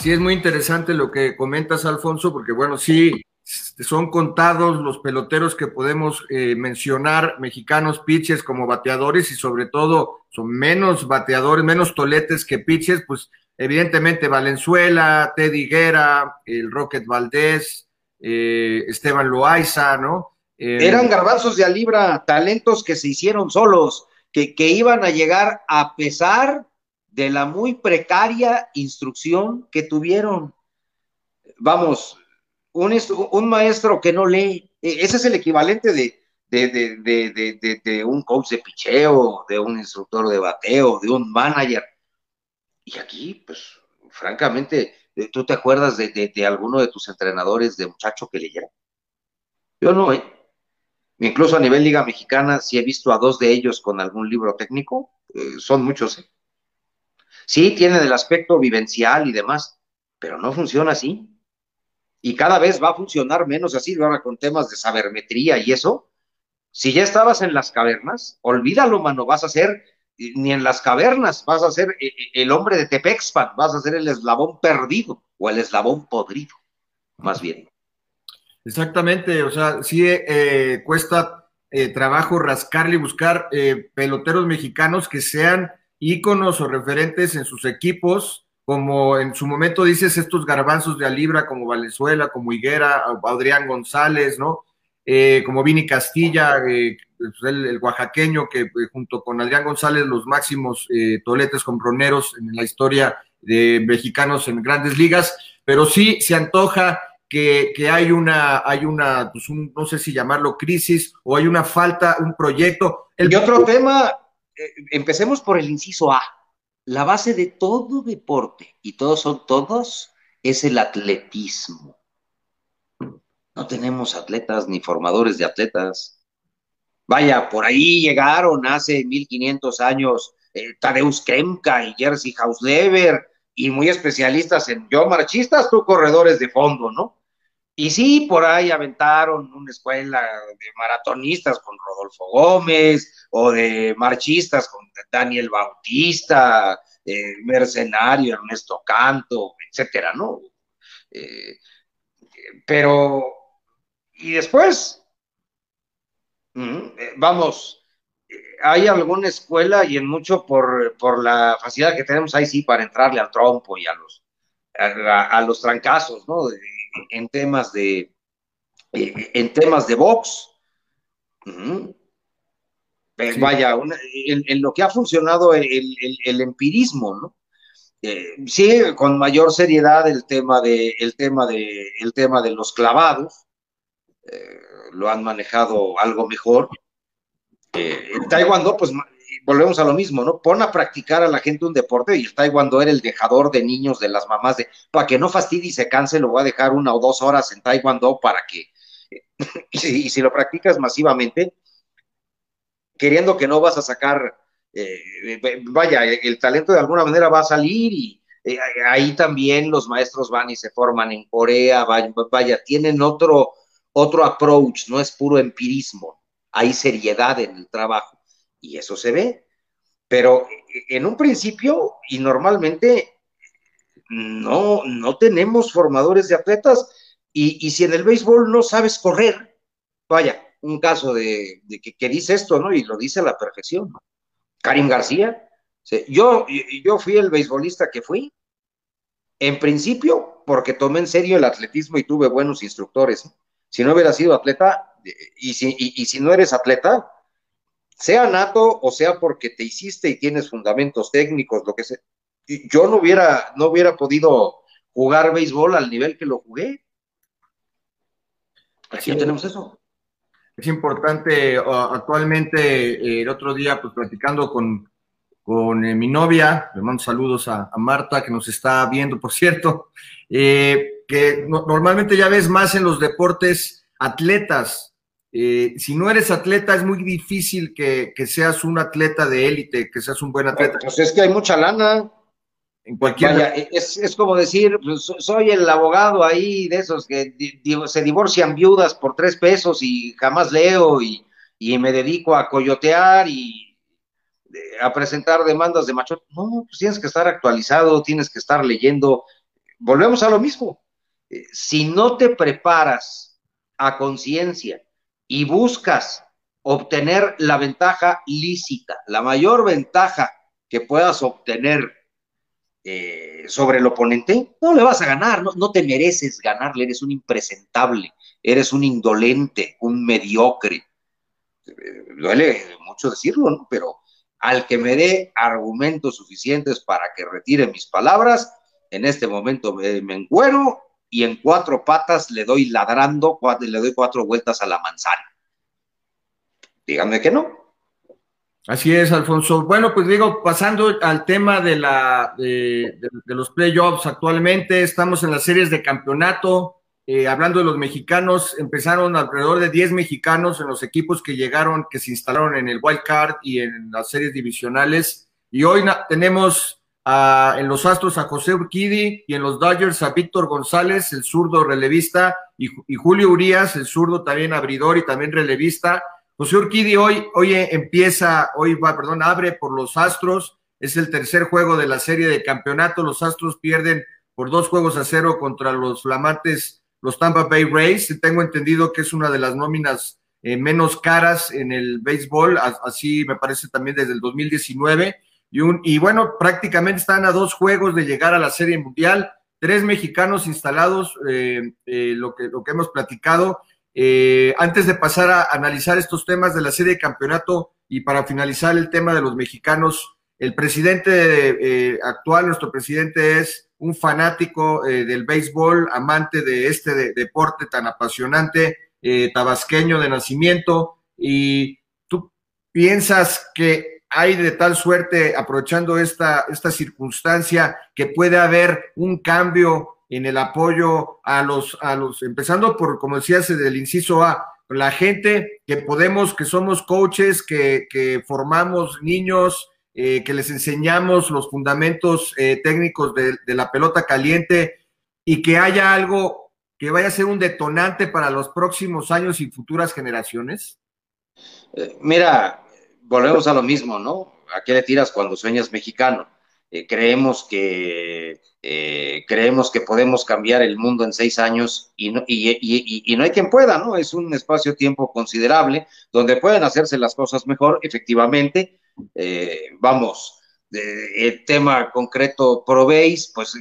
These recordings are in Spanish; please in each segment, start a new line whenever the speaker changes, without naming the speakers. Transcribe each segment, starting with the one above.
Sí, es muy interesante lo que comentas, Alfonso, porque bueno, sí, son contados los peloteros que podemos eh, mencionar, mexicanos pitches como bateadores y sobre todo son menos bateadores, menos toletes que pitches, pues evidentemente Valenzuela, Teddy Guerra, el Rocket Valdés, eh, Esteban Loaiza, ¿no?
Eh, Eran garbanzos de a libra, talentos que se hicieron solos, que, que iban a llegar a pesar de la muy precaria instrucción que tuvieron. Vamos, un, maestro que no lee, e, ese es el equivalente de, de, un coach de picheo, de un instructor de bateo, de un manager. Y aquí, pues, francamente, eh, ¿tú te acuerdas de, alguno de tus entrenadores de muchacho que leyera? Yo no, ¿eh? Incluso a nivel Liga Mexicana, si he visto a dos de ellos con algún libro técnico, eh, son muchos, ¿eh? Sí, tiene el aspecto vivencial y demás, pero no funciona así. Y cada vez va a funcionar menos así, ahora con temas de sabermetría y eso. Si ya estabas en las cavernas, olvídalo, mano, vas a ser ni en las cavernas, vas a ser eh, eh, el hombre de Tepexpan, vas a ser el eslabón perdido o el eslabón podrido, más bien.
Exactamente, o sea, sí eh, cuesta trabajo rascarle y buscar peloteros mexicanos que sean íconos o referentes en sus equipos, como en su momento dices estos garbanzos de Alibra, como Valenzuela, como Higuera, Adrián González, ¿no? Eh, como Vini Castilla, eh, pues, el, oaxaqueño, que eh, junto con Adrián González, los máximos toletes comproneros en la historia de mexicanos en grandes ligas, pero sí se antoja que, hay una, hay una, pues no sé si llamarlo crisis, o hay una falta, un proyecto.
El... Y otro tema, eh, empecemos por el inciso A. La base de todo deporte, y todos son todos, es el atletismo. No tenemos atletas ni formadores de atletas. Vaya, por ahí llegaron hace 1500 años eh, Tadeusz Kemka y Jerzy Hausleber, y muy especialistas en yo marchistas, tú corredores de fondo, ¿no? Y sí, por ahí aventaron una escuela de maratonistas con Rodolfo Gómez o de marchistas con Daniel Bautista, eh, Mercenario, Ernesto Canto, etcétera, ¿no? Eh, pero, y después, eh, vamos, hay alguna escuela y en mucho por, por, la facilidad que tenemos ahí sí para entrarle al trompo y a los, a, los trancazos, ¿no? En temas de, eh, en temas de box. Eh, vaya, en, lo que ha funcionado el, empirismo, ¿no? Eh, sí, con mayor seriedad el tema de, el tema de, el tema de los clavados, lo han manejado algo mejor. en Taekwondo, pues volvemos a lo mismo, ¿no? Pon a practicar a la gente un deporte y el taekwondo era el dejador de niños de las mamás de, para que no fastidie y se canse, lo voy a dejar una o dos horas en taekwondo para que, y si, lo practicas masivamente, queriendo que no vas a sacar, eh, vaya, el talento de alguna manera va a salir y eh, ahí también los maestros van y se forman en Corea, vaya, vaya, tienen otro, otro approach, no es puro empirismo, hay seriedad en el trabajo y eso se ve. Pero en un principio y normalmente no, no tenemos formadores de atletas y, si en el béisbol no sabes correr, vaya, un caso de, que, dice esto, ¿no? Y lo dice a la perfección. Karim García, yo, yo fui el beisbolista que fui En principio, porque tomé en serio el atletismo y tuve buenos instructores. ¿eh? Si no hubiera sido atleta, y si, y si no eres atleta, sea nato o sea porque te hiciste y tienes fundamentos técnicos, lo que sea, yo no hubiera, no hubiera podido jugar béisbol al nivel que lo jugué. Aquí tenemos eso.
Es importante, actualmente, eh, el otro día, pues platicando con, con eh, mi novia, le mando saludos a, Marta, que nos está viendo, por cierto, eh, que normalmente ya ves más en los deportes atletas, eh, si no eres atleta, es muy difícil que, seas un atleta de élite, que seas un buen atleta.
Pues es que hay mucha lana. En cualquier. es, como decir, pues, soy el abogado ahí de esos que se divorcian viudas por tres pesos y jamás leo y, me dedico a coyotear y eh, a presentar demandas de macho. No, pues tienes que estar actualizado, tienes que estar leyendo. Volvemos a lo mismo. Eh, si no te preparas a conciencia, y buscas obtener la ventaja lícita, la mayor ventaja que puedas obtener eh, sobre el oponente, no le vas a ganar, no, te mereces ganarle, eres un impresentable, eres un indolente, un mediocre. duele mucho decirlo, ¿no? Pero al que me dé argumentos suficientes para que retire mis palabras, en este momento me, me encuero y en cuatro patas le doy ladrando, le doy cuatro vueltas a la manzana. Díganme que no.
Así es, Alfonso. Bueno, pues digo, pasando al tema de, la, de, los playoffs actualmente, estamos en las series de campeonato. Eh, hablando de los mexicanos, empezaron alrededor de 10 mexicanos en los equipos que llegaron, que se instalaron en el Wild Card y en las series divisionales. Y hoy tenemos en los Astros a José Urquidi y en los Dodgers a Víctor González, el zurdo relevista, y, Julio Urias, el zurdo también abridor y también relevista. José Urquidi hoy, hoy empieza, hoy va, perdón, abre por los Astros, es el tercer juego de la serie de campeonato, los Astros pierden por dos juegos a cero contra los flamantes, los Tampa Bay Rays, tengo entendido que es una de las nóminas eh, menos caras en el béisbol, así me parece también desde el 2019 y, bueno, prácticamente están a dos juegos de llegar a la Serie Mundial. Tres mexicanos instalados, eh, eh, lo, que, lo que hemos platicado. Eh, antes de pasar a analizar estos temas de la serie de campeonato y para finalizar el tema de los mexicanos, el presidente actual, nuestro presidente es un fanático del béisbol, amante de este deporte tan apasionante, tabasqueño de nacimiento. Y tú piensas que hay de tal suerte, aprovechando esta, esta circunstancia, que puede haber un cambio en el apoyo a los, a los, empezando por, como decías, del inciso A, la gente que podemos, que somos coaches, que, formamos niños, eh, que les enseñamos los fundamentos eh, técnicos de, la pelota caliente y que haya algo que vaya a ser un detonante para los próximos años y futuras generaciones?
Eh, mira, volvemos a lo mismo, ¿no? ¿A qué le tiras cuando sueñas mexicano? Eh, creemos que eh, creemos que podemos cambiar el mundo en seis años y no, y, no hay quien pueda, ¿no? Es un espacio-tiempo considerable donde pueden hacerse las cosas mejor, efectivamente. Eh, vamos, el tema concreto probéis, pues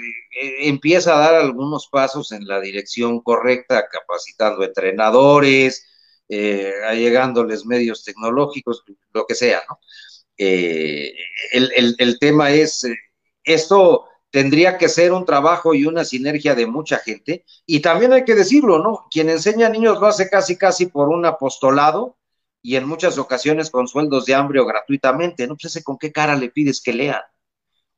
empieza a dar algunos pasos en la dirección correcta, capacitando entrenadores, eh, allegándoles medios tecnológicos, lo que sea, ¿no? Eh, el, tema es, eh, esto tendría que ser un trabajo y una sinergia de mucha gente, y también hay que decirlo, ¿no? Quien enseña a niños lo hace casi, casi por un apostolado, y en muchas ocasiones con sueldos de hambre o gratuitamente, ¿no? Pues con qué cara le pides que lea,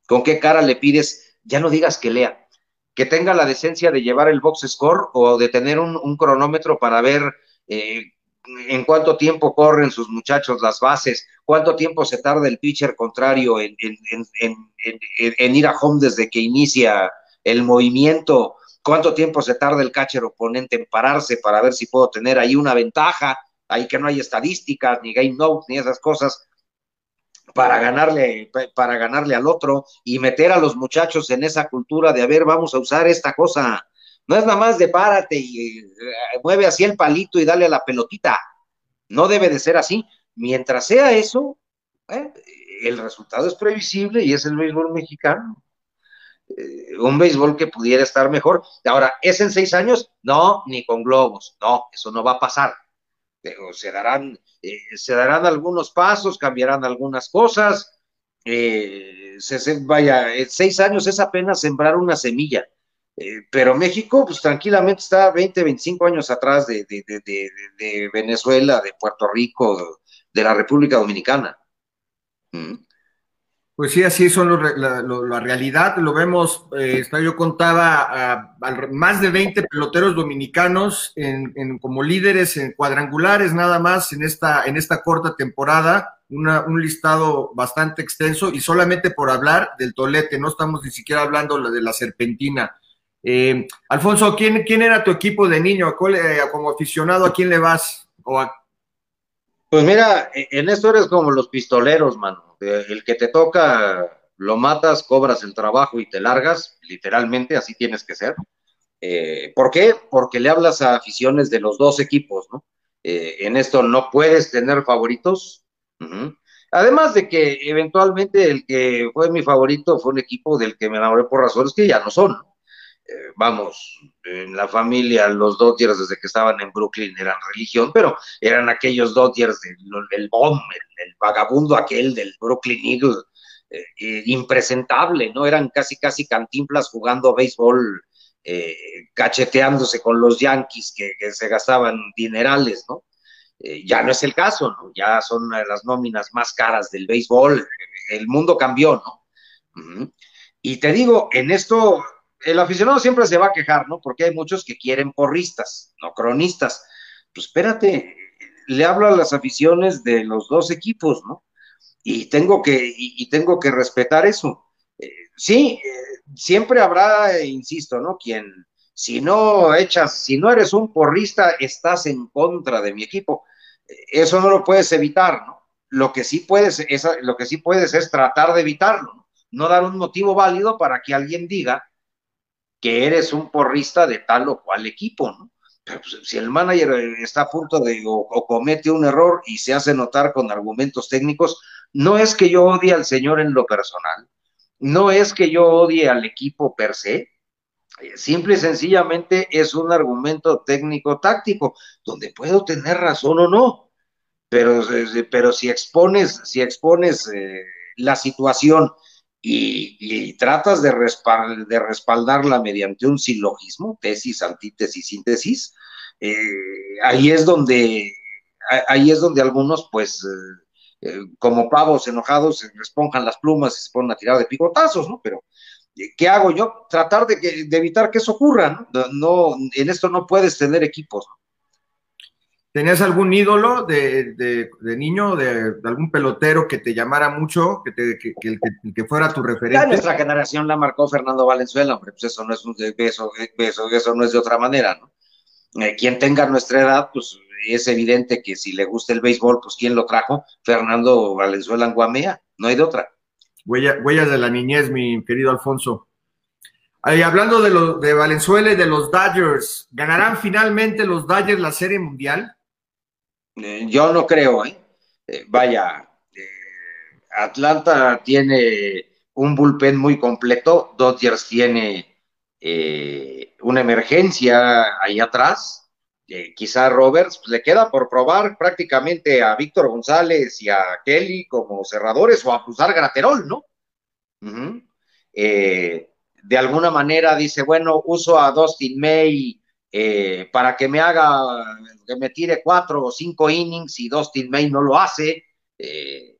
con qué cara le pides, ya no digas que lea, que tenga la decencia de llevar el box score o de tener un, cronómetro para ver en cuánto tiempo corren sus muchachos las bases, cuánto tiempo se tarda el pitcher contrario en, ir a home desde que inicia el movimiento, cuánto tiempo se tarda el catcher oponente en pararse para ver si puedo tener ahí una ventaja, ahí que no hay estadísticas, ni game notes, ni esas cosas, para ganarle, para ganarle al otro y meter a los muchachos en esa cultura de, a ver, vamos a usar esta cosa, no es nada más de párate y eh, mueve así el palito y dale a la pelotita. No debe de ser así. Mientras sea eso, eh, el resultado es previsible y es el béisbol mexicano. Eh, un béisbol que pudiera estar mejor. Ahora, ¿es en seis años? No, ni con globos, no, eso no va a pasar. se darán, se darán algunos pasos, cambiarán algunas cosas. Eh, se, vaya, seis años es apenas sembrar una semilla. Eh, pero México, pues tranquilamente está 20, 25 años atrás de, de Venezuela, de Puerto Rico, de la República Dominicana.
¿Mm? Pues sí, así son la, realidad. Lo vemos, eh, yo contaba a, más de 20 peloteros dominicanos en, como líderes en cuadrangulares nada más en esta, en esta corta temporada. un listado bastante extenso y solamente por hablar del tolete, no estamos ni siquiera hablando de la serpentina. Eh, Alfonso, ¿quién, ¿quién era tu equipo de niño? Eh, como aficionado, ¿a quién le vas?
Pues mira, e, en esto eres como los pistoleros, mano. El que te toca, lo matas, cobras el trabajo y te largas, literalmente, así tienes que ser. Eh, ¿Por qué? Porque le hablas a aficiones de los dos equipos, ¿no? Eh, en esto no puedes tener favoritos. Además de que eventualmente el que fue mi favorito fue un equipo del que me enamoré por razones que ya no son. Eh, vamos, en la familia, los Dodgers desde que estaban en Brooklyn eran religión, pero eran aquellos Dodgers del, del bomb, el, vagabundo aquel del Brooklyn Eagle, eh, impresentable, ¿no? Eran casi, casi cantimplas jugando béisbol, eh, cacheteándose con los Yankees que, se gastaban dinerales, ¿no? ya no es el caso, ¿no? Ya son las nóminas más caras del béisbol, el mundo cambió, ¿no? Y te digo, en esto el aficionado siempre se va a quejar, ¿no? Porque hay muchos que quieren porristas, no cronistas. Pues espérate, le hablo a las aficiones de los dos equipos, ¿no? Y tengo que, y, tengo que respetar eso. Eh, sí, eh, siempre habrá, insisto, ¿no? Quien, si no echas, si no eres un porrista, estás en contra de mi equipo. Eso no lo puedes evitar, ¿no? Lo que sí puedes, es, lo que sí puedes es tratar de evitarlo, ¿no? no dar un motivo válido para que alguien diga, que eres un porrista de tal o cual equipo, ¿no? Pero pues, si el manager está a punto de o, comete un error y se hace notar con argumentos técnicos, no es que yo odie al señor en lo personal, no es que yo odie al equipo per se, eh, simple y sencillamente es un argumento técnico táctico, donde puedo tener razón o no, pero, eh, pero si expones, si expones eh, la situación y, tratas de, de, respaldarla mediante un silogismo, tesis, antítesis, síntesis, eh, ahí es donde ahí es donde algunos, pues, eh, eh, como pavos enojados, se esponjan las plumas y se ponen a tirar de picotazos, ¿no? Pero, ¿qué hago yo? Tratar de, de evitar que eso ocurra, ¿no? ¿no? En esto no puedes tener equipos, ¿no?
¿Tenías algún ídolo de, de, niño, de, algún pelotero que te llamara mucho, que, te, que, que, fuera tu referente? Ya
nuestra generación la marcó Fernando Valenzuela, hombre, pues eso no es, eso, eso, eso no es de otra manera, ¿no? Eh, quien tenga nuestra edad, pues es evidente que si le gusta el béisbol, pues ¿quién lo trajo? Fernando Valenzuela en Guamea, no hay de otra.
huellas de la niñez, mi querido Alfonso. Ahí, hablando de, lo, de Valenzuela y de los Dodgers, ¿ganarán finalmente los Dodgers la Serie Mundial?
Eh, yo no creo, ¿eh? eh vaya, eh, Atlanta tiene un bullpen muy completo, Dodgers tiene una emergencia ahí atrás, quizá Roberts pues, le queda por probar prácticamente a Víctor González y a Kelly como cerradores o a cruzar Graterol, ¿no? de alguna manera dice, bueno, uso a Dustin May eh, para que me haga, que me tire cuatro o cinco innings y Dustin May no lo hace, eh,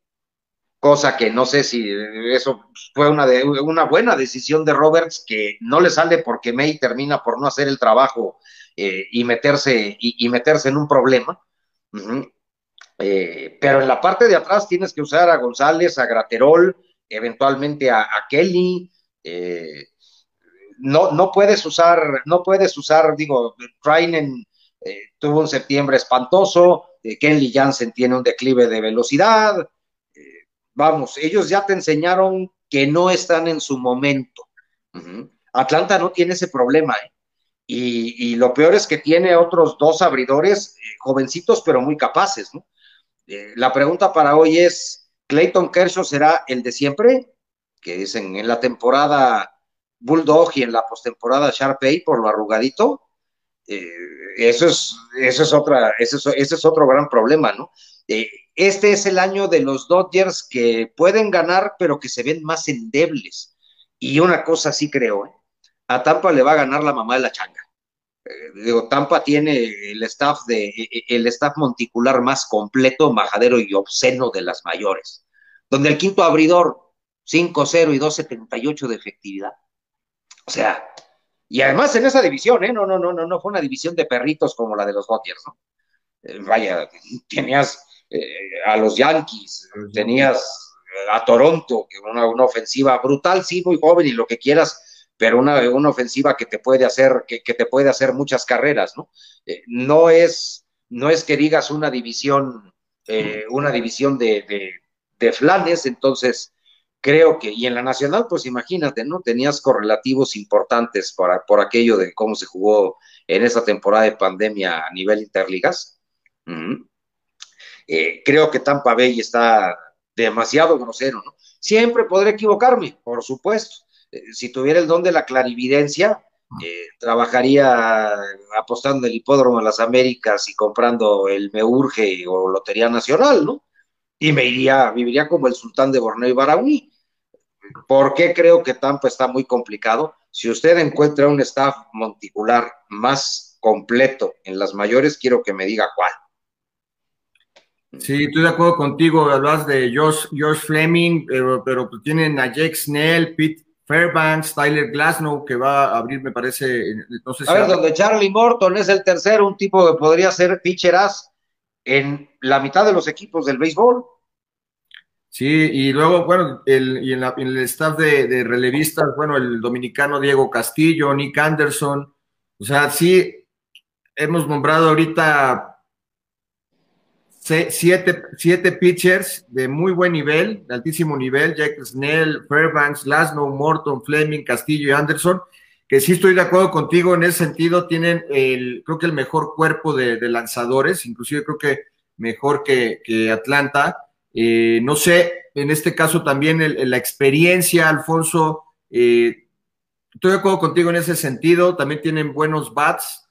cosa que no sé si eso fue una, una buena decisión de Roberts, que no le sale porque May termina por no hacer el trabajo eh, y, meterse, y, meterse en un problema. pero en la parte de atrás tienes que usar a González, a Graterol, eventualmente a, a Kelly, eh, no, no puedes usar, no puedes usar, digo, Trainen eh, tuvo un septiembre espantoso, eh, Kenley Jansen tiene un declive de velocidad, eh, vamos, ellos ya te enseñaron que no están en su momento. Atlanta no tiene ese problema, y, lo peor es que tiene otros dos abridores, jovencitos pero muy capaces, la pregunta para hoy es, ¿Clayton Kershaw será el de siempre? Que dicen, en la temporada Bulldog y en la postemporada Sharpay por lo arrugadito, eh, eso es, eso es otra, ese es, ese es otro gran problema, ¿no? Eh, este es el año de los Dodgers que pueden ganar, pero que se ven más endebles. Y una cosa sí creo, ¿eh? a Tampa le va a ganar la mamá de la changa. digo, Tampa tiene el staff de el staff monticular más completo, majadero y obsceno de las mayores, donde el quinto abridor 5-0 y 2.78 de efectividad. O sea, y además en esa división, ¿eh? No, no, no, no, no fue una división de perritos como la de los Dodgers, ¿no? Eh, vaya, tenías eh, a los Yankees, tenías a Toronto, que una, una ofensiva brutal, sí, muy joven y lo que quieras, pero una, una ofensiva que te puede hacer, que, que te puede hacer muchas carreras, ¿no? Eh, no es, no es que digas una división, una división de, de, de flanes, entonces creo que, y en la nacional, pues imagínate, ¿no? Tenías correlativos importantes para, por aquello de cómo se jugó en esa temporada de pandemia a nivel interligas. Eh, creo que Tampa Bay está demasiado grosero, ¿no? Siempre podré equivocarme, por supuesto. Eh, si tuviera el don de la clarividencia, eh, trabajaría apostando el hipódromo de las Américas y comprando el Meurge o Lotería Nacional, ¿no? Y me iría, viviría como el sultán de Borneo y Baraúí. ¿Por qué creo que Tampa está muy complicado? Si usted encuentra un staff monticular más completo en las mayores, quiero que me diga cuál.
Sí, estoy de acuerdo contigo. Hablas de Josh, Josh Fleming, pero, pero tienen a Jake Snell, Pete Fairbanks, Tyler Glasnow, que va a abrir, me parece. No sé si
a ver, donde Charlie Morton es el tercero, un tipo que podría ser pitcher as en la mitad de los equipos del béisbol.
Sí, y luego, bueno, el, y en, la, el staff de, de, relevistas, bueno, el dominicano Diego Castillo, Nick Anderson, o sea, sí, hemos nombrado ahorita siete, siete pitchers de muy buen nivel, de altísimo nivel, Jack Snell, Fairbanks, Lasno, Morton, Fleming, Castillo y Anderson, que sí estoy de acuerdo contigo en ese sentido, tienen el, creo que el mejor cuerpo de, de lanzadores, inclusive creo que mejor que, que Atlanta. Eh, no sé, en este caso también el, la experiencia, Alfonso, eh, estoy de acuerdo contigo en ese sentido, también tienen buenos bats.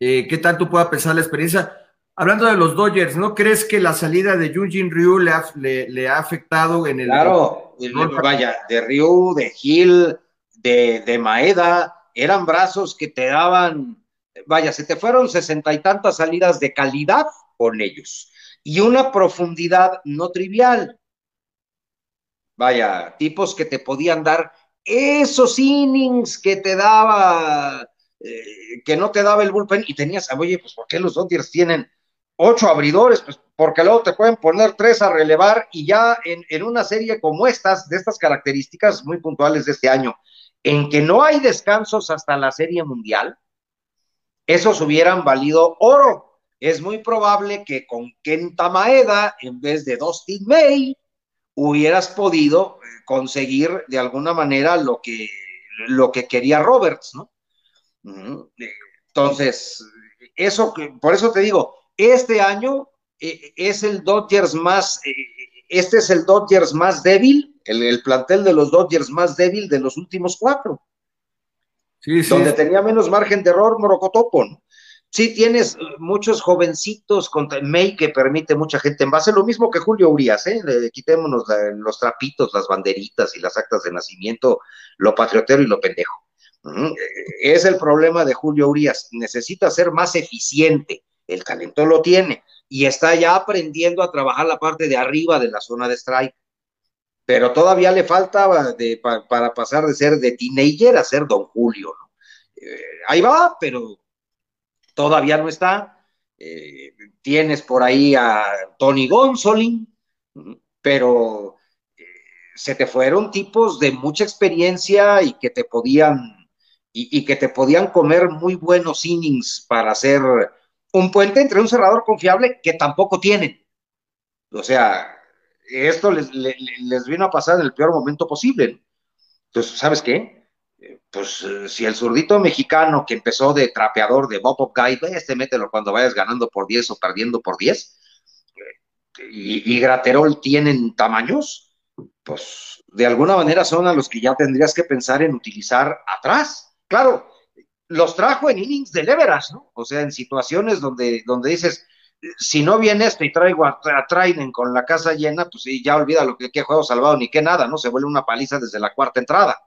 Eh, ¿Qué tanto pueda pesar la experiencia? Hablando de los Dodgers, ¿no crees que la salida de Yunjin Ryu le ha, le, le ha afectado en el...
Claro, el, vaya, de Ryu, de Gil, de, de Maeda, eran brazos que te daban, vaya, se te fueron sesenta y tantas salidas de calidad con ellos y una profundidad no trivial. Vaya, tipos que te podían dar esos innings que te daba, eh, que no te daba el bullpen y tenías, oye, pues ¿por qué los Dodgers tienen ocho abridores? Pues porque luego te pueden poner tres a relevar y ya en, en una serie como estas, de estas características muy puntuales de este año, en que no hay descansos hasta la serie mundial, esos hubieran valido oro es muy probable que con Kenta Maeda, en vez de Dustin May, hubieras podido conseguir de alguna manera lo que, lo que quería Roberts, ¿no? Entonces, eso, por eso te digo, este año es el Dodgers más, este es el Dodgers más débil, el, el plantel de los Dodgers más débil de los últimos cuatro. Sí, sí. Donde tenía menos margen de error Morocotopo, ¿no? Sí, tienes muchos jovencitos contra May que permite mucha gente en base, lo mismo que Julio Urias, ¿eh? Le, quitémonos los trapitos, las banderitas y las actas de nacimiento, lo patriotero y lo pendejo. Es el problema de Julio Urias, necesita ser más eficiente, el talento lo tiene y está ya aprendiendo a trabajar la parte de arriba de la zona de strike, pero todavía le falta de, pa, para pasar de ser de teenager a ser don Julio, ¿no? eh, ahí va, pero todavía no está. Eh, tienes por ahí a Tony Gonsolin, pero eh, se te fueron tipos de mucha experiencia y que te podían y, que te podían comer muy buenos innings para hacer un puente entre un cerrador confiable que tampoco tienen. O sea, esto les, les, les vino a pasar en el peor momento posible. Entonces, ¿sabes qué? Pues si el zurdito mexicano que empezó de trapeador de Bob Guy, este mételo cuando vayas ganando por 10 o perdiendo por 10, y, Graterol tienen tamaños, pues de alguna manera son a los que ya tendrías que pensar en utilizar atrás. Claro, los trajo en innings de leverage, ¿no? O sea, en situaciones donde, donde dices, si no viene esto y traigo a, a Trainen con la casa llena, pues ya olvida lo que juego salvado ni qué nada, ¿no? Se vuelve una paliza desde la cuarta entrada.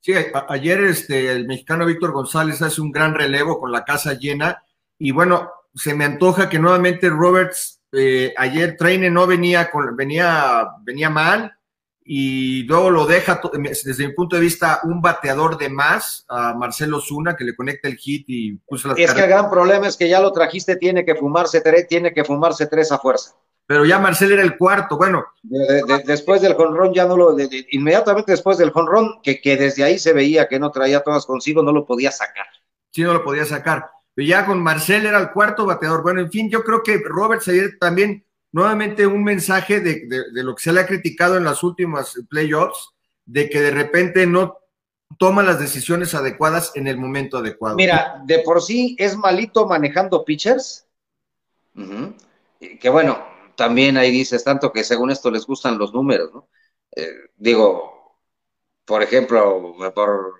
Sí, a- ayer este, el mexicano Víctor González hace un gran relevo con la casa llena y bueno, se me antoja que nuevamente Roberts, eh, ayer Traine no venía, con, venía, venía mal y luego lo deja, desde mi punto de vista, un bateador de más a Marcelo Zuna que le conecta el hit y puso las
Es que el gran problema es que ya lo trajiste, tiene que fumarse tres, tiene que fumarse tres a fuerza.
Pero ya Marcelo era el cuarto, bueno,
De- de- después del jonrón ya no lo, de- inmediatamente después del jonrón, que, que desde ahí se veía que no traía todas consigo, no lo podía sacar.
sí no lo podía sacar. Pero ya con Marcel era el cuarto bateador. Bueno, en fin, yo creo que Roberts ayer también, nuevamente un mensaje de, lo que se le ha criticado en las últimas playoffs, de que de repente no toma las decisiones adecuadas en el momento adecuado.
Mira, de por sí es malito manejando pitchers. Que bueno, también ahí dices tanto que según esto les gustan los números, ¿no? Eh, digo, por ejemplo, por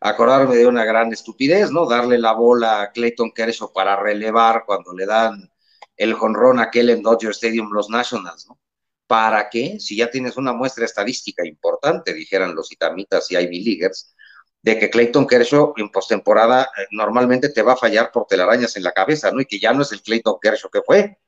acordarme de una gran estupidez, ¿no? Darle la bola a Clayton Kershaw para relevar cuando le dan el jonrón aquel en Dodger Stadium los Nationals, ¿no? ¿Para qué? Si ya tienes una muestra estadística importante, dijeran los itamitas y Ivy Leaguers, de que Clayton Kershaw en postemporada eh, normalmente te va a fallar por telarañas en la cabeza, ¿no? Y que ya no es el Clayton Kershaw que fue.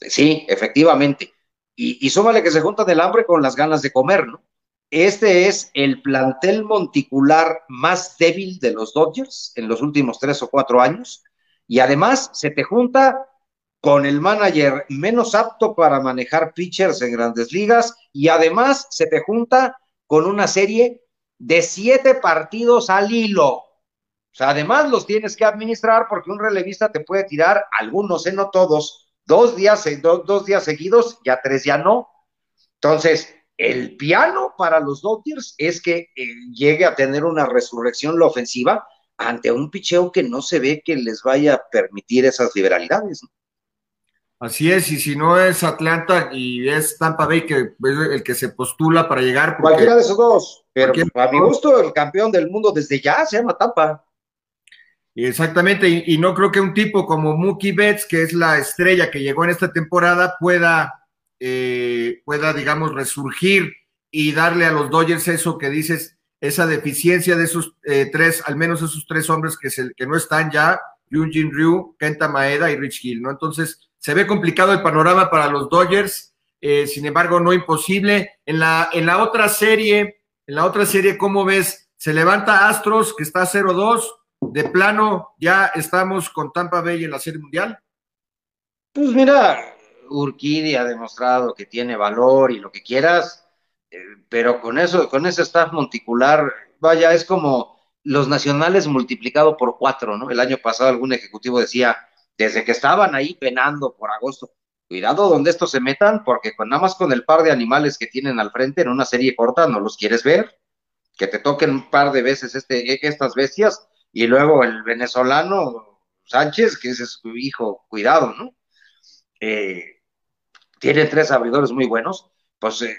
Sí, efectivamente. Y, y súmale que se juntan el hambre con las ganas de comer, ¿no? Este es el plantel monticular más débil de los Dodgers en los últimos tres o cuatro años. Y además se te junta con el manager menos apto para manejar pitchers en grandes ligas y además se te junta con una serie de siete partidos al hilo. O sea, además los tienes que administrar porque un relevista te puede tirar algunos, ¿eh? no todos, dos días, do, dos días seguidos, ya tres ya no. Entonces, el piano para los Dodgers es que eh, llegue a tener una resurrección la ofensiva ante un picheo que no se ve que les vaya a permitir esas liberalidades. ¿no?
Así es, y si no es Atlanta y es Tampa Bay que es el que se postula para llegar.
Cualquiera de esos dos, pero a mi gusto el campeón del mundo desde ya se llama Tampa.
Exactamente, y, no creo que un tipo como Mookie Betts, que es la estrella que llegó en esta temporada, pueda, eh, pueda, digamos, resurgir y darle a los Dodgers eso que dices, esa deficiencia de esos eh, tres, al menos esos tres hombres que, se, que no están ya, Jin Ryu, Kenta Maeda y Rich Hill, ¿no? Entonces, se ve complicado el panorama para los Dodgers, eh, sin embargo, no imposible. En la, en la otra serie, en la otra serie, ¿cómo ves? Se levanta Astros, que está 0-2, de plano ya estamos con Tampa Bay en la Serie Mundial.
Pues mira, Urquidi ha demostrado que tiene valor y lo que quieras, eh, pero con eso, con ese staff monticular, vaya, es como los nacionales multiplicado por cuatro, ¿no? El año pasado algún ejecutivo decía, desde que estaban ahí penando por agosto, cuidado donde estos se metan, porque con nada más con el par de animales que tienen al frente en una serie corta no los quieres ver, que te toquen un par de veces este, estas bestias, y luego el venezolano Sánchez, que es su hijo, cuidado, ¿no? Eh, tiene tres abridores muy buenos, pues eh,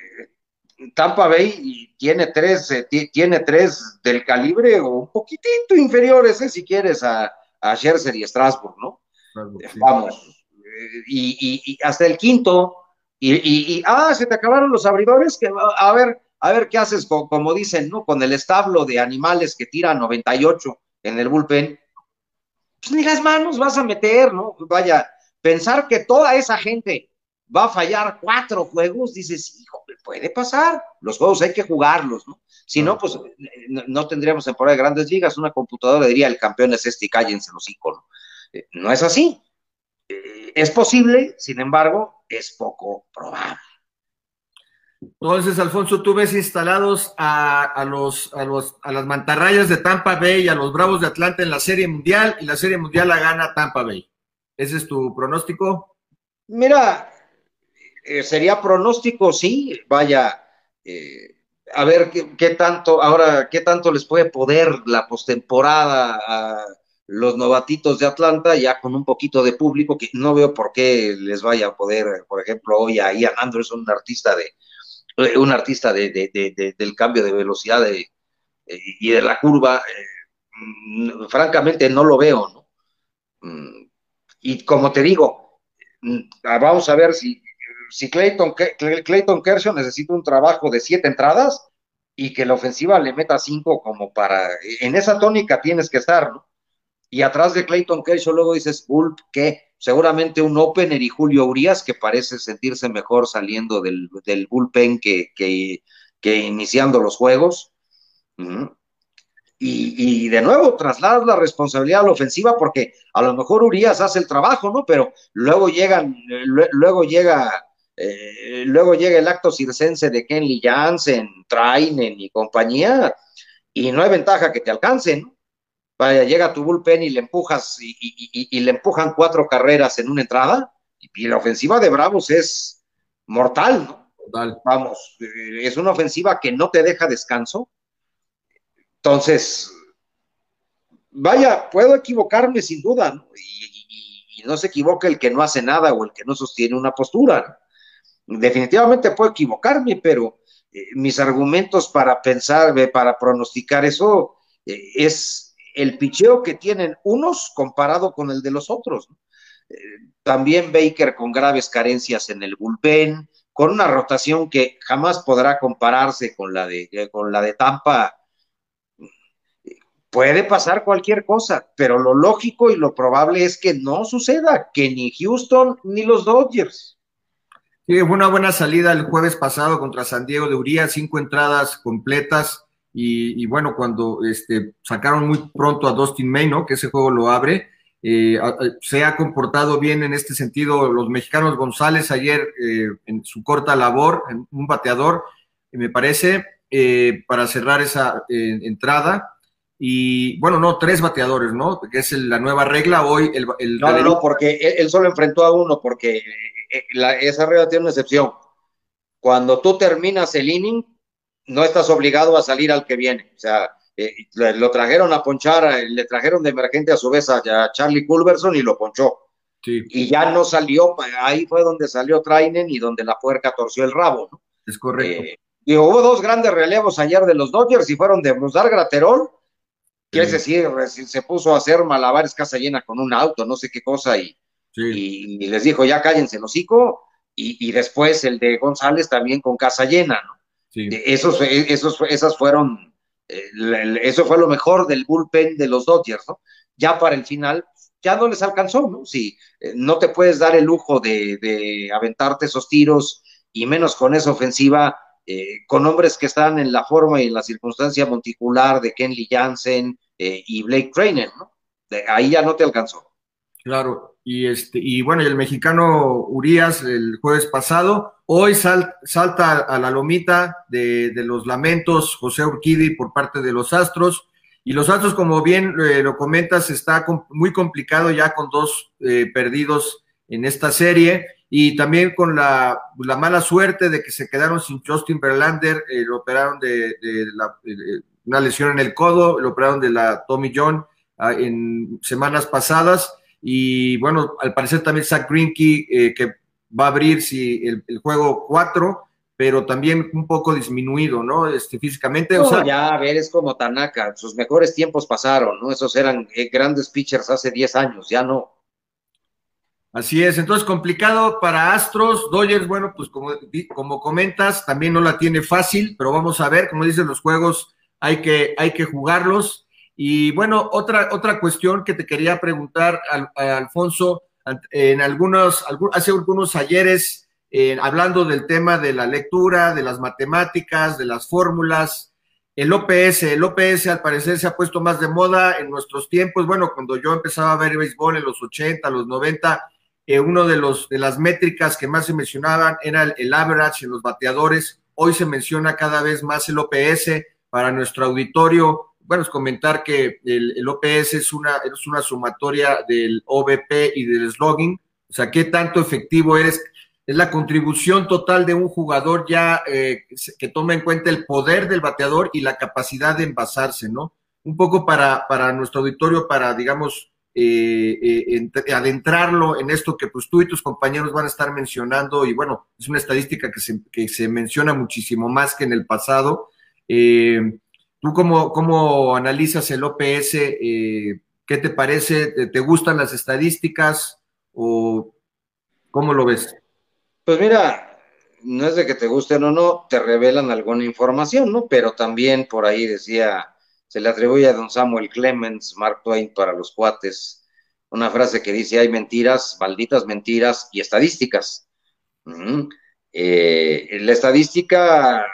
Tampa Bay tiene tres, eh, tiene tres del calibre o un poquitito inferiores, eh, si quieres, a, a Scherzer y Strasbourg, ¿no? Sí. Vamos, y, y, y, hasta el quinto, y, y, ah, se te acabaron los abridores, que a ver, a ver qué haces, con, como dicen, ¿no? Con el establo de animales que tira 98 en el bullpen, pues ni las manos vas a meter, ¿no? Vaya, pensar que toda esa gente va a fallar cuatro juegos, dices, hijo, puede pasar, los juegos hay que jugarlos, ¿no? Si no, pues no, no tendríamos temporada de grandes ligas, una computadora diría, el campeón es este y cállense los iconos. Eh, no es así. Eh, es posible, sin embargo, es poco probable.
Entonces, Alfonso, tú ves instalados a, a, los, a, los, a las mantarrayas de Tampa Bay y a los Bravos de Atlanta en la Serie Mundial y la Serie Mundial la gana Tampa Bay. ¿Ese es tu pronóstico?
Mira, eh, sería pronóstico, sí, vaya, eh, a ver qué, qué, tanto, ahora, qué tanto les puede poder la postemporada a, los novatitos de Atlanta, ya con un poquito de público, que no veo por qué les vaya a poder, por ejemplo, hoy a Ian Anderson, un artista de un artista de, de, de, del cambio de velocidad eh, y de la curva, eh, mm, francamente no lo veo, ¿no? Mm, y como te digo, mm, vamos a ver si, si Clayton, Clayton Kershaw necesita un trabajo de siete entradas y que la ofensiva le meta cinco como para, en esa tónica tienes que estar, ¿no? Y atrás de Clayton Kershaw luego dices, Bulp, ¿qué? Seguramente un opener y Julio Urias que parece sentirse mejor saliendo del, del bullpen que, que, iniciando los juegos. y, y, de nuevo, trasladas la responsabilidad a la ofensiva porque a lo mejor Urias hace el trabajo, ¿no? Pero luego llegan, luego llega, eh, luego llega el acto circense de Kenley Jansen, Trainen y compañía, y no hay ventaja que te alcancen, vaya, llega tu bullpen y le empujas y, le empujan cuatro carreras en una entrada, y, la ofensiva de Bravos es mortal, ¿no? Vamos, eh, es una ofensiva que no te deja descanso. Entonces, vaya, puedo equivocarme sin duda, ¿no? Y, no se equivoca el que no hace nada o el que no sostiene una postura. Definitivamente puedo equivocarme, pero eh, mis argumentos para pensar, para pronosticar eso, eh, es el picheo que tienen unos comparado con el de los otros. Eh, también Baker con graves carencias en el bullpen, con una rotación que jamás podrá compararse con la de, eh, con la de Tampa. Puede pasar cualquier cosa, pero lo lógico y lo probable es que no suceda, que ni Houston ni los Dodgers.
Sí, fue una buena salida el jueves pasado contra San Diego de Uría, cinco entradas completas, y, bueno, cuando este, sacaron muy pronto a Dustin May, ¿no? Que ese juego lo abre, eh, se ha comportado bien en este sentido los mexicanos González ayer eh, en su corta labor, en un bateador, me parece, eh, para cerrar esa entrada. Y bueno, no, tres bateadores, ¿no? Que es la nueva regla. Hoy el. el
no, no, porque él, solo enfrentó a uno, porque esa regla tiene una excepción. Cuando tú terminas el inning, no estás obligado a salir al que viene. O sea, eh, lo trajeron a ponchar, le trajeron de emergente a su vez a, Charlie Culverson y lo ponchó. Y ya no salió, ahí fue donde salió Trainen y donde la puerca torció el rabo. ¿no?
Es correcto.
Eh, y hubo dos grandes relevos ayer de los Dodgers y fueron de Brusar Graterol, que es decir, se puso a hacer malabares casa llena con un auto, no sé qué cosa, y, y, les dijo, ya cállense el hocico, y, y después el de González también con casa llena, ¿no? Esos, esos, esas fueron, eh, eso fue lo mejor del bullpen de los Dodgers, ¿no? Ya para el final, ya no les alcanzó, ¿no? Si eh, no te puedes dar el lujo de, aventarte esos tiros y menos con esa ofensiva, eh, con hombres que están en la forma y en la circunstancia monticular de Kenley Jansen y Blake Trainer, ¿no? ahí ya no te alcanzó.
Claro, y este, y bueno, y el mexicano Urias el jueves pasado Hoy salta a la lomita de, los lamentos José Urquidi por parte de los Astros. Y los Astros, como bien eh, lo comentas, está muy complicado ya con dos eh, perdidos en esta serie y también con la, mala suerte de que se quedaron sin Justin Verlander, eh, lo operaron de, una lesión en el codo, lo operaron de la Tommy John ah, en semanas pasadas y bueno, al parecer también Zach Greinke, que va a abrir si el, juego 4, pero también un poco disminuido, ¿no? Este, físicamente. o sea,
ya, a ver, es como Tanaka, sus mejores tiempos pasaron, ¿no? Esos eran eh, grandes pitchers hace 10 años, ya no.
Así es, entonces complicado para Astros, Dodgers, bueno, pues como, como comentas, también no la tiene fácil, pero vamos a ver, como dicen los juegos, hay que, hay que jugarlos. Y bueno, otra, otra cuestión que te quería preguntar, Alfonso, en algunos, hace algunos ayeres, eh, hablando del tema de la lectura, de las matemáticas, de las fórmulas, el OPS, el OPS al parecer se ha puesto más de moda en nuestros tiempos. Bueno, cuando yo empezaba a ver béisbol en los 80, los 90, eh, uno de los de las métricas que más se mencionaban era el, el, average en los bateadores. Hoy se menciona cada vez más el OPS para nuestro auditorio bueno, es comentar que el, OPS es una, es una sumatoria del OBP y del slogging, o sea, qué tanto efectivo eres, es la contribución total de un jugador ya eh, que toma en cuenta el poder del bateador y la capacidad de envasarse, ¿no? un poco para, para nuestro auditorio, para, digamos, eh, eh, adentrarlo en esto que pues tú y tus compañeros van a estar mencionando y bueno, es una estadística que se, que se menciona muchísimo más que en el pasado. Eh, ¿Tú cómo, cómo, analizas el OPS? ¿Qué te parece? ¿Te, gustan las estadísticas o cómo lo ves?
Pues mira, no es de que te gusten o no, te revelan alguna información, ¿no? Pero también por ahí decía se le atribuye a don Samuel Clemens, Mark Twain para los cuates, una frase que dice, hay mentiras, malditas mentiras y estadísticas. Eh, la estadística,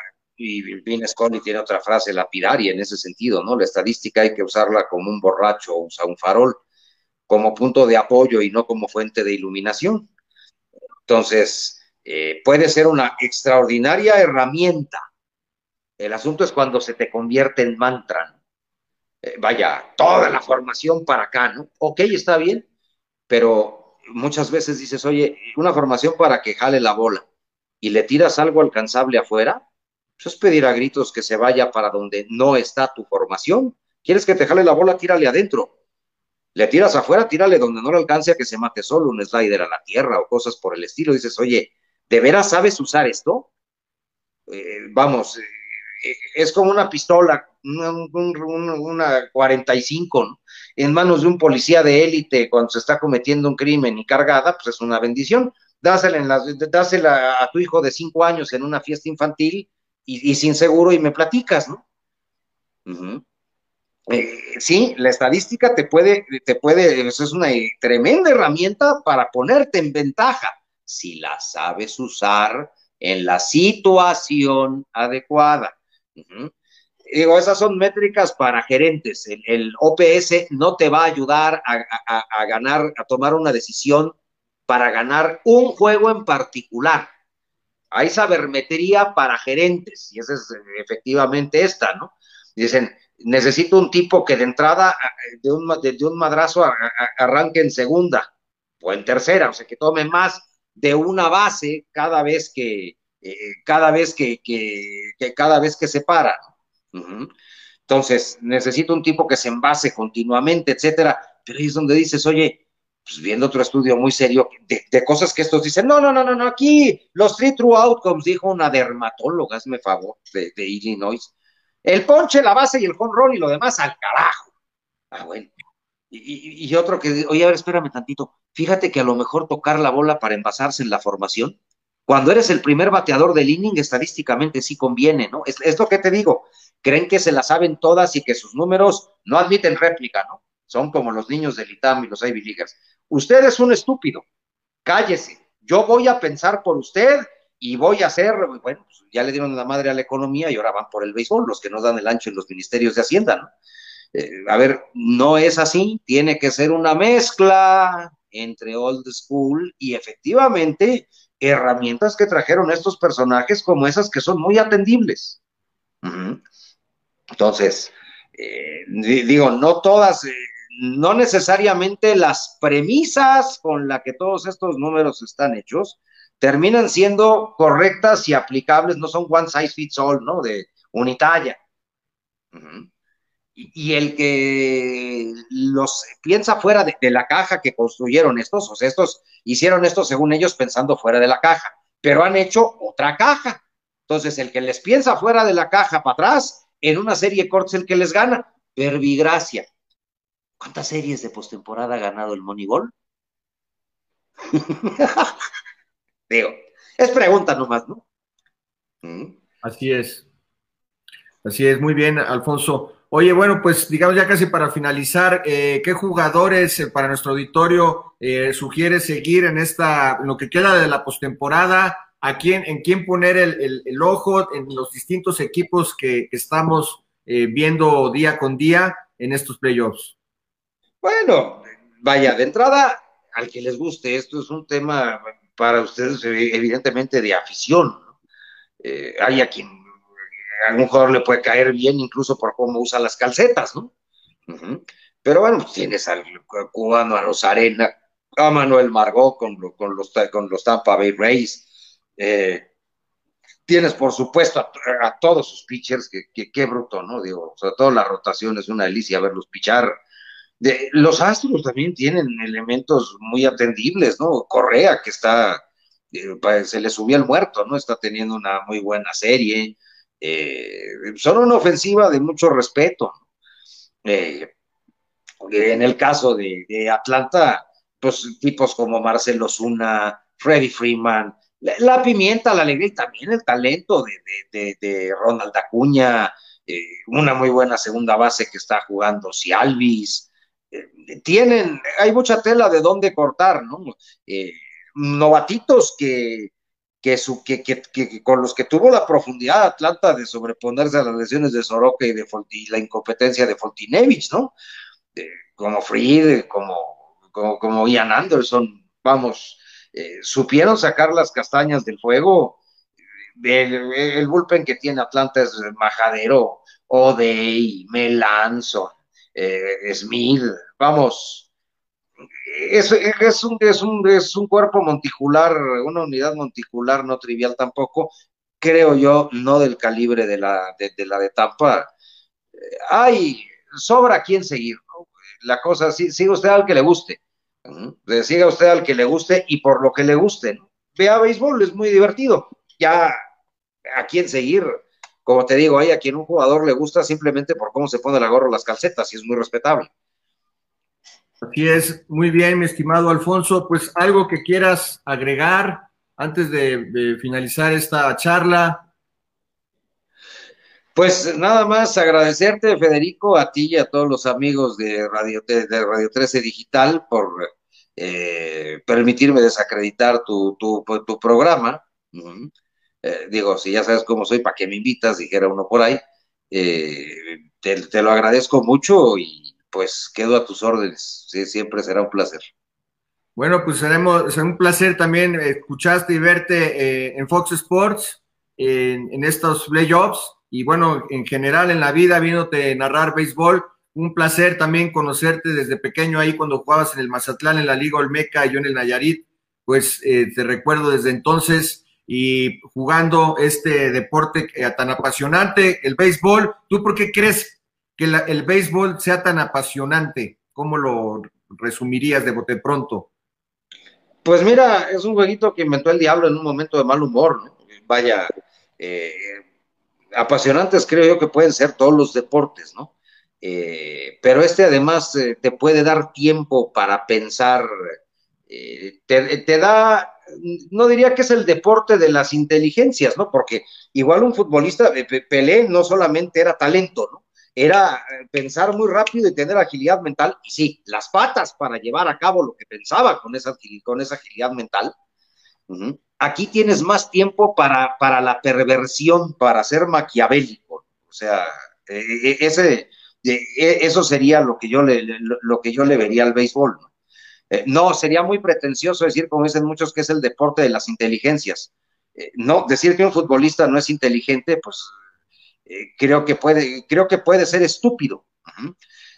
y Vin Scully tiene otra frase lapidaria en ese sentido, ¿no? La estadística hay que usarla como un borracho usa un farol, como punto de apoyo y no como fuente de iluminación. Entonces, eh, puede ser una extraordinaria herramienta. El asunto es cuando se te convierte en mantra. Eh, vaya, toda la formación para acá, ¿no? Ok, está bien, pero muchas veces dices, oye, una formación para que jale la bola y le tiras algo alcanzable afuera, pues es pedir a gritos que se vaya para donde no está tu formación. ¿Quieres que te jale la bola? Tírale adentro. Le tiras afuera, tírale donde no le alcance a que se mate solo un slider a la tierra o cosas por el estilo. Dices, oye, ¿de veras sabes usar esto? Eh, vamos, eh, es como una pistola una, 45 en manos de un policía de élite cuando se está cometiendo un crimen y cargada, pues es una bendición. Dásela, en dásela a tu hijo de 5 años en una fiesta infantil y, sin seguro y me platicas, ¿no? Eh, sí, la estadística te puede, te puede, eso es una tremenda herramienta para ponerte en ventaja si la sabes usar en la situación adecuada digo, esas son métricas para gerentes. El, OPS no te va a ayudar a, ganar, a tomar una decisión para ganar un juego en particular. Hay sabermetría para gerentes, y esa es efectivamente esta, ¿no? Dicen, necesito un tipo que de entrada, de un, de, un madrazo, arranque en segunda o en tercera, o sea, que tome más de una base cada vez que, eh, cada vez que, que, cada vez que se para. Entonces, necesito un tipo que se envase continuamente, etcétera. Pero ahí es donde dices, oye, pues viendo otro estudio muy serio de, cosas que estos dicen, no, no, no, no, no, aquí los three true outcomes, dijo una dermatóloga, hazme favor, de, Illinois. El ponche, la base y el home y lo demás al carajo. Ah, bueno. Y, y, otro que, oye, a ver, espérame tantito. Fíjate que a lo mejor tocar la bola para envasarse en la formación, cuando eres el primer bateador del inning, estadísticamente sí conviene, ¿no? Es, es lo que te digo creen que se la saben todas y que sus números no admiten réplica, ¿no? Son como los niños del ITAM y los Ivy Leaguers. Usted es un estúpido, cállese. Yo voy a pensar por usted y voy a hacer, bueno, pues ya le dieron la madre a la economía y ahora van por el béisbol, los que no dan el ancho en los ministerios de Hacienda, ¿no? Eh, a ver, no es así, tiene que ser una mezcla entre old school y efectivamente herramientas que trajeron estos personajes como esas que son muy atendibles. Entonces, eh, digo, no todas, eh, no necesariamente las premisas con las que todos estos números están hechos terminan siendo correctas y aplicables, no son one size fits all, ¿no? De unitalla. y, el que los piensa fuera de, la caja que construyeron estos, o sea, estos hicieron esto según ellos pensando fuera de la caja, pero han hecho otra caja. Entonces, el que les piensa fuera de la caja para atrás, en una serie corta el que les gana. Verbigracia. ¿Cuántas series de postemporada ha ganado el Moneyball? Digo, es pregunta nomás, ¿no?
¿Mm? Así es. Así es, muy bien, Alfonso. Oye, bueno, pues digamos ya casi para finalizar, eh, ¿qué jugadores eh, para nuestro auditorio eh, sugiere seguir en esta, en lo que queda de la postemporada? a quién, en quién poner el, ojo en los distintos equipos que, estamos eh, viendo día con día en estos playoffs.
Bueno, vaya, de entrada, al que les guste, esto es un tema para ustedes evidentemente de afición. Eh, hay a quien a un jugador le puede caer bien incluso por cómo usa las calcetas, ¿no? Pero bueno, pues tienes al cubano, a Rosarena, a Manuel Margot con, con, los, con los Tampa Bay Rays, eh, tienes, por supuesto, a, todos sus pitchers, que, qué bruto, ¿no? Digo, sobre todo la rotación es una delicia verlos pichar. De, los Astros también tienen elementos muy atendibles, ¿no? Correa, que está, eh, se le subió el muerto, ¿no? Está teniendo una muy buena serie. Eh, son una ofensiva de mucho respeto. Eh, en el caso de, de, Atlanta, pues tipos como Marcelo Zuna, Freddy Freeman, la, pimienta, la alegría y también el talento de, Ronald Acuña, una muy buena segunda base que está jugando si Alvis. Eh, tienen, hay mucha tela de dónde cortar, ¿no? Eh, novatitos que, que, con los que tuvo la profundidad Atlanta de sobreponerse a las lesiones de Soroka y, de, la incompetencia de Fontinevich, ¿no? como Fried, como, como, como Ian Anderson, vamos, eh, supieron sacar las castañas del fuego. El, bullpen que tiene Atlanta es Majadero, O'Day, Melanson, eh, Smith, vamos, es, es, un, es, un, es un cuerpo monticular, una unidad monticular no trivial tampoco, creo yo, no del calibre de la de, la de Tampa. Hay, sobra quien seguir, la cosa, sí, sigue usted al que le guste, siga usted al que le guste y por lo que le guste. Vea béisbol, es muy divertido. Ya a quién seguir, como te digo, hay a quien un jugador le gusta simplemente por cómo se pone la gorra o las calcetas y es muy respetable.
Así es, muy bien, mi estimado Alfonso. Pues algo que quieras agregar antes de finalizar esta charla.
Pues nada más agradecerte, Federico, a ti y a todos los amigos de Radio, de Radio 13 Digital por eh, permitirme desacreditar tu, tu, tu programa. Eh, digo, si ya sabes cómo soy, ¿para qué me invitas? Dijera uno por ahí. Eh, te, lo agradezco mucho y pues quedo a tus órdenes. Siempre será un placer.
Bueno, pues seremos, será un placer también escucharte y verte en Fox Sports en, en estos playoffs y bueno, en general en la vida, viéndote narrar béisbol, un placer también conocerte desde pequeño ahí cuando jugabas en el Mazatlán, en la Liga Olmeca y yo en el Nayarit, pues eh, te recuerdo desde entonces y jugando este deporte tan apasionante, el béisbol. ¿Tú por qué crees que el béisbol sea tan apasionante? ¿Cómo lo resumirías de bote pronto?
Pues mira, es un jueguito que inventó el diablo en un momento de mal humor, ¿no? Vaya, eh, apasionantes creo yo que pueden ser todos los deportes, ¿no? Eh, pero este además eh, te puede dar tiempo para pensar, eh, te, da, no diría que es el deporte de las inteligencias, ¿no? Porque igual un futbolista, Pelé no solamente era talento, ¿no? Era pensar muy rápido y tener agilidad mental, y sí, las patas para llevar a cabo lo que pensaba con esa, con esa agilidad mental. Aquí tienes más tiempo para, para la perversión, para ser maquiavélico. O sea, ese, eso sería lo que yo le, lo que yo le vería al béisbol. ¿no? Eh, no, sería muy pretencioso decir, como dicen muchos, que es el deporte de las inteligencias. Eh, no, decir que un futbolista no es inteligente, pues eh, creo que puede, creo que puede ser estúpido.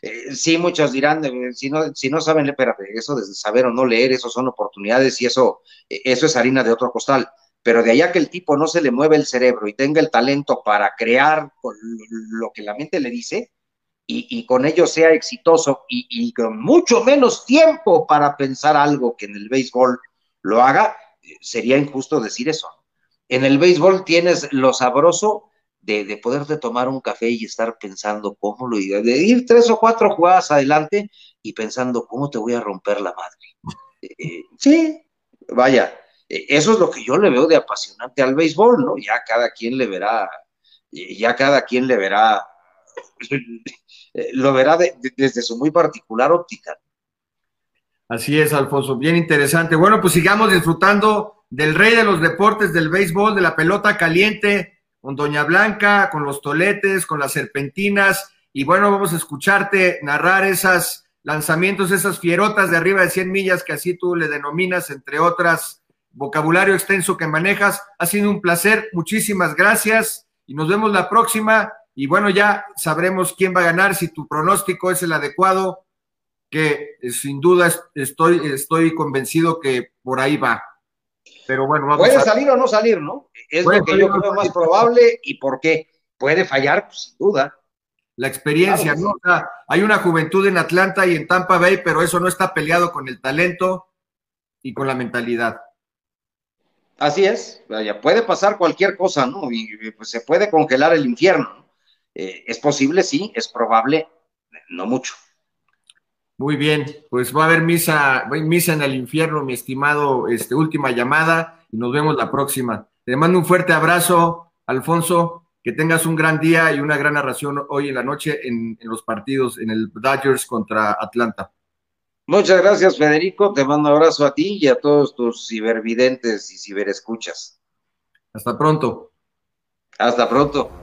Eh, sí, muchos dirán, si, no, si no saben, espérate, eso de saber o no leer, eso son oportunidades y eso, eso es harina de otro costal. Pero de allá que el tipo no se le mueve el cerebro y tenga el talento para crear lo que la mente le dice y, con ello sea exitoso y, con mucho menos tiempo para pensar algo que en el béisbol lo haga, sería injusto decir eso. En el béisbol tienes lo sabroso de, de, poderte tomar un café y estar pensando cómo lo iba, de ir tres o cuatro jugadas adelante y pensando cómo te voy a romper la madre. Eh, eh, sí, vaya, eh, eso es lo que yo le veo de apasionante al béisbol, ¿no? Ya cada quien le verá, ya cada quien le verá, lo verá desde su muy particular óptica.
Así es, Alfonso, bien interesante. Bueno, pues sigamos disfrutando del rey de los deportes, del béisbol, de la pelota caliente, con Doña Blanca, con los toletes, con las serpentinas, y bueno, vamos a escucharte narrar esos lanzamientos, esas fierotas de arriba de 100 millas que así tú le denominas, entre otras, vocabulario extenso que manejas. Ha sido un placer, muchísimas gracias y nos vemos la próxima. Y bueno, ya sabremos quién va a ganar, si tu pronóstico es el adecuado, que eh, sin duda estoy, estoy convencido que por ahí va. Pero bueno, vamos
Puede
a
salir o no salir, ¿no? Es
Puede
lo que yo
no
creo más probable y por qué. Puede fallar, pues, sin duda.
la experiencia,
Claro
¿no? O sea, hay una juventud en Atlanta y en Tampa Bay, pero eso no está peleado con el talento y con la mentalidad.
Así es, vaya, puede pasar cualquier cosa, ¿no? Y y, pues, se puede congelar el infierno. Eh, es posible, sí, es probable, no mucho.
Muy bien, pues va a haber misa, misa en el infierno, mi estimado, este, última llamada, y nos vemos la próxima. Te mando un fuerte abrazo, Alfonso, que tengas un gran día y una gran narración hoy en la noche en, en los partidos, en el Dodgers contra Atlanta.
Muchas gracias, Federico. Te mando un abrazo a ti y a todos tus cibervidentes y ciberescuchas.
Hasta pronto.
Hasta pronto.